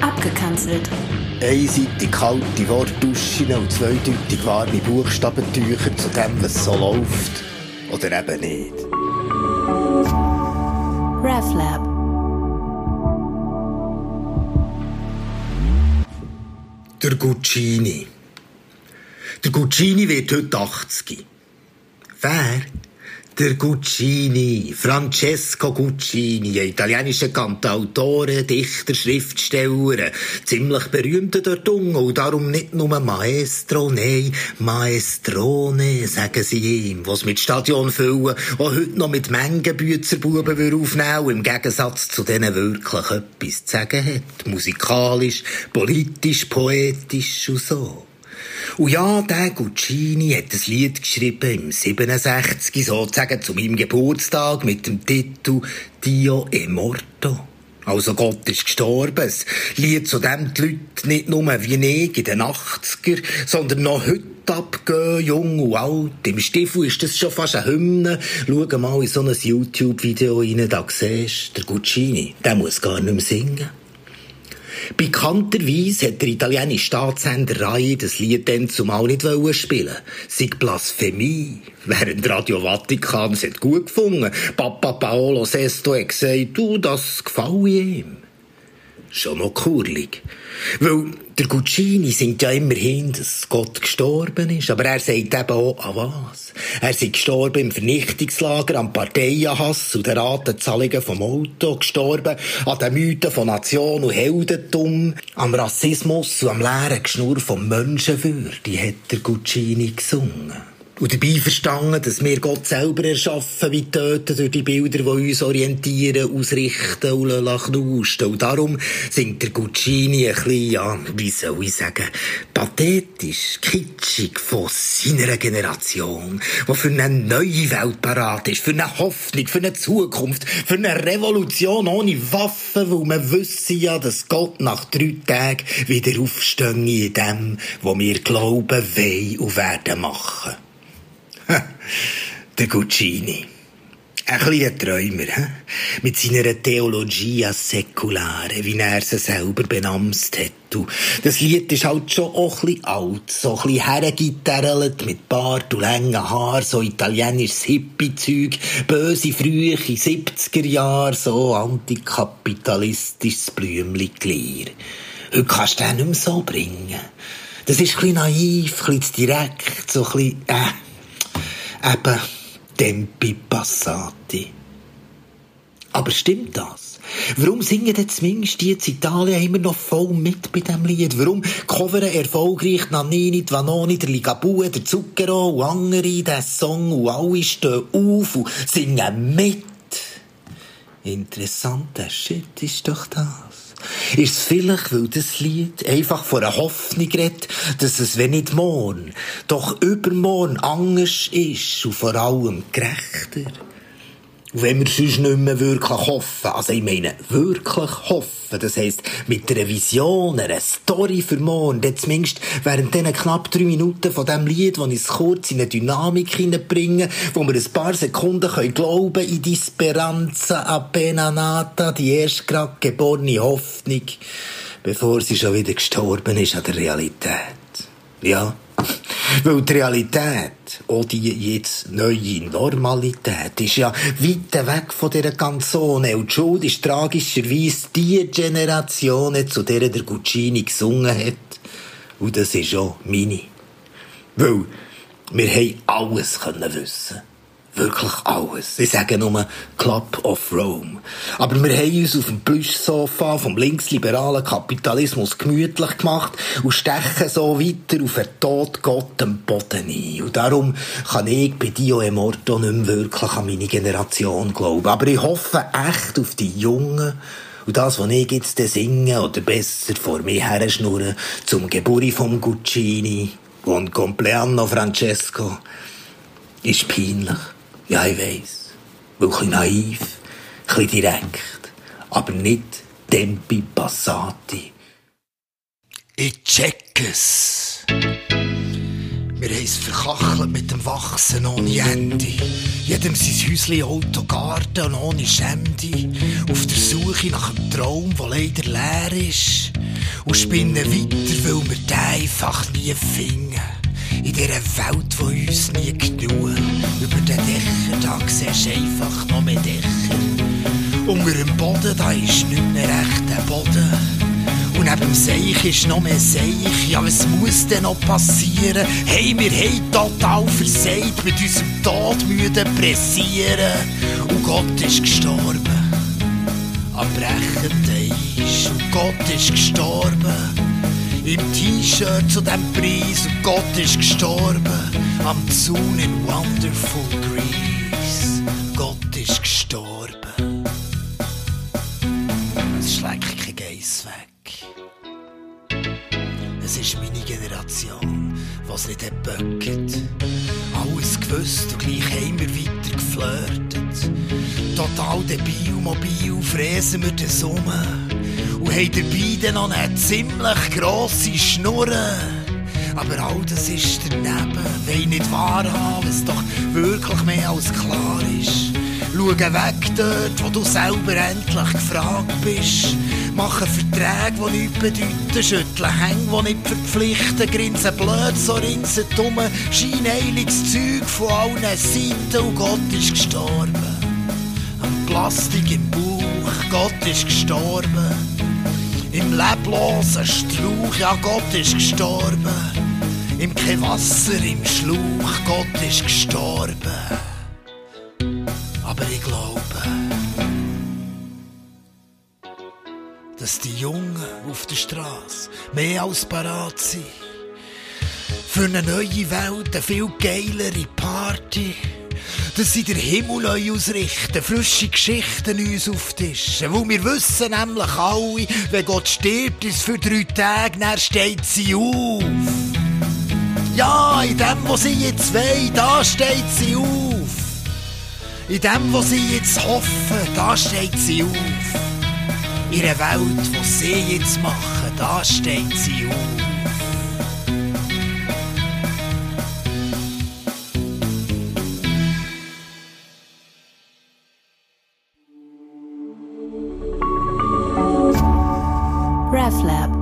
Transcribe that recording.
Abgekanzelt. Einseitig kalte Wortduschen und zweideutig warme Buchstabentücher zu dem, was so läuft. Oder eben nicht. RefLab. Der Guccini. Der Guccini wird heute 80. Wer? Der Guccini, Francesco Guccini, ein italienischer Kantautore, Dichter, Schriftsteller, ziemlich berühmter dort und darum nicht nur Maestro, nein, Maestrone, sagen sie ihm, was mit Stadion füllen und heute noch mit Mengen Büzerbuben aufnehmen im Gegensatz zu denen wirklich etwas zu sagen hat, musikalisch, politisch, poetisch und so. Und ja, der Guccini hat ein Lied geschrieben im 67, sozusagen zu meinem Geburtstag mit dem Titel Dio e morto. Also Gott ist gestorben. Das Lied, zu dem die Leute nicht nur wie ich in den 80er, sondern noch heute abgehen, jung und alt. Im Stiefel ist das schon fast eine Hymne. Schau mal in so ein YouTube-Video rein, da siehst du, der Guccini, der muss gar nicht mehr singen. Bekannterweise hat der italienische Staatssender Rai das Lied dann zumal nicht spielen Sei Blasphemie. Während Radio Vatikan es gut gefunden. Papa Paolo Sesto hat gesagt, du, das gefällt ihm. Schon noch kurlig. Weil der Guccini singt ja immerhin, dass Gott gestorben ist, aber er sagt eben auch, an was? Er ist gestorben im Vernichtungslager, am Parteienhass und den Ratenzahlungen vom Auto, gestorben an den Mythen von Nation und Heldentum, am Rassismus und am leeren Geschnur vom Menschenwürde, hat der Guccini gesungen. Und dabei verstanden, dass wir Gott selber erschaffen, wie töten durch die Bilder, die uns orientieren, ausrichten und knusten. Und darum singt der Guccini ein bisschen, ja, wie soll ich sagen, pathetisch, kitschig von seiner Generation, die für eine neue Welt parat ist, für eine Hoffnung, für eine Zukunft, für eine Revolution ohne Waffen, wo wir wissen ja, dass Gott nach drei Tagen wieder aufstehen in dem, wo wir glauben, wollen und werden machen. Der Guccini. Ein kleiner Träumer, he? mit seiner Theologia Seculare, wie er sie selber benamst hat. Und das Lied ist halt schon auch ein bisschen alt, so ein bisschen hergitarrelt, mit Bart und langen Haar, so italienisches Hippie-Zeug, böse frühe 70er Jahre, so antikapitalistisches Blümli-Glier. Heute kannst du den nicht mehr so bringen. Das ist ein bisschen naiv, ein bisschen direkt, so ein bisschen, äh, eben Tempi Passati. Aber stimmt das? Warum singen denn zumindest die in Italien immer noch voll mit bei diesem Lied? Warum coveren erfolgreich Nannini, Vanoni, der Ligabue, der Zucchero und andere den Song und alle stehen auf und singen mit? Interessanter Shit ist doch das. Ist es vielleicht, weil das Lied einfach von einer Hoffnung redet, dass es, wenn nicht morgen, doch übermorgen anders ist und vor allem gerechter? Und wenn wir sonst nicht mehr wirklich hoffen, also ich meine wirklich hoffen, das heisst mit einer Vision, einer Story für morgen, dann zumindest während diesen knapp drei Minuten von diesem Lied, wo ich kurz in eine Dynamik hineinbringen, wo wir ein paar Sekunden können glauben in die Speranza appena nata, die erst gerade geborene Hoffnung, bevor sie schon wieder gestorben ist an der Realität. Ja. Weil die Realität, auch die jetzt neue Normalität, ist ja weit weg von dieser Canzone. Und die Schuld ist tragischerweise die Generation, zu der der Guccini gesungen hat. Und das ist auch meine. Weil wir haben alles können wissen Wirklich alles. Ich sage nur Club of Rome. Aber wir haben uns auf dem Plüschsofa vom linksliberalen Kapitalismus gemütlich gemacht und stechen so weiter auf den Tod Gott Boden ein. Und darum kann ich bei Dio e Morto nicht mehr wirklich an meine Generation glauben. Aber ich hoffe echt auf die Jungen, und das, was ich jetzt singe, oder besser vor mir her schnurren, zum Geburi vom Guccini und Compleanno Francesco, ist peinlich. Ja, ich weiss. Wirklich naiv, ein bisschen direkt, aber nicht Tempi Passati. Ich check es. Wir haben es verkachelt mit dem Wachsen ohne Ende. Jedem sein Häuschen, Auto, Garten und ohne Schände. Auf der Suche nach einem Traum, der leider leer ist. Und spinnen weiter, weil wir den einfach nie finden. Dieser Welt, die uns nie genug. Über den Dächern, da siehst du einfach noch mehr Dächer. Unter dem Boden, da ist nicht mehr recht der Boden. Und neben dem Seich ist noch mehr Seich. Ja, was muss denn noch passieren? Hey, wir haben total versagt, mit unserem Tod müde pressieren. Und Gott ist gestorben. Am brechenden Eis. Und Gott ist gestorben. Im T-Shirt zu dem Preis. Und Gott ist gestorben. Am Zaun in Wonderful Grease. Gott ist gestorben. Es schlägt kein Geiss weg. Es ist meine Generation, was nicht hat. Alles gewusst und gleich haben wir weiter geflirtet. Total debil, mobil, fräsen wir den Summe. Haben dabei noch eine ziemlich grosse Schnurre. Aber all das ist daneben, will nicht wahrhaben, was doch wirklich mehr als klar ist. Schau weg dort, wo du selber endlich gefragt bist. Machen Verträge, die nichts bedeuten, schütteln Hänge, die nicht verpflichten, grinsen blöd, so rinsen dumm, scheinheiliges Zeug von allen Seiten und Gott ist gestorben. Am Plastik im Bauch, Gott ist gestorben. Im leblosen Strauch, ja Gott ist gestorben. Im kein im Schlauch, Gott ist gestorben. Aber ich glaube, dass die Jungen auf der Straße mehr als parat sind. Für eine neue Welt, eine viel geilere Party. Dass sie den Himmel neu ausrichten, frische Geschichten uns auftischen. Weil wir wissen nämlich alle, wenn Gott stirbt, ist für drei Tage, dann steht sie auf. Ja, in dem, was sie jetzt wollen, da steht sie auf. In dem, was sie jetzt hoffen, da steht sie auf. In der Welt, was sie jetzt machen, da steht sie auf. RefLab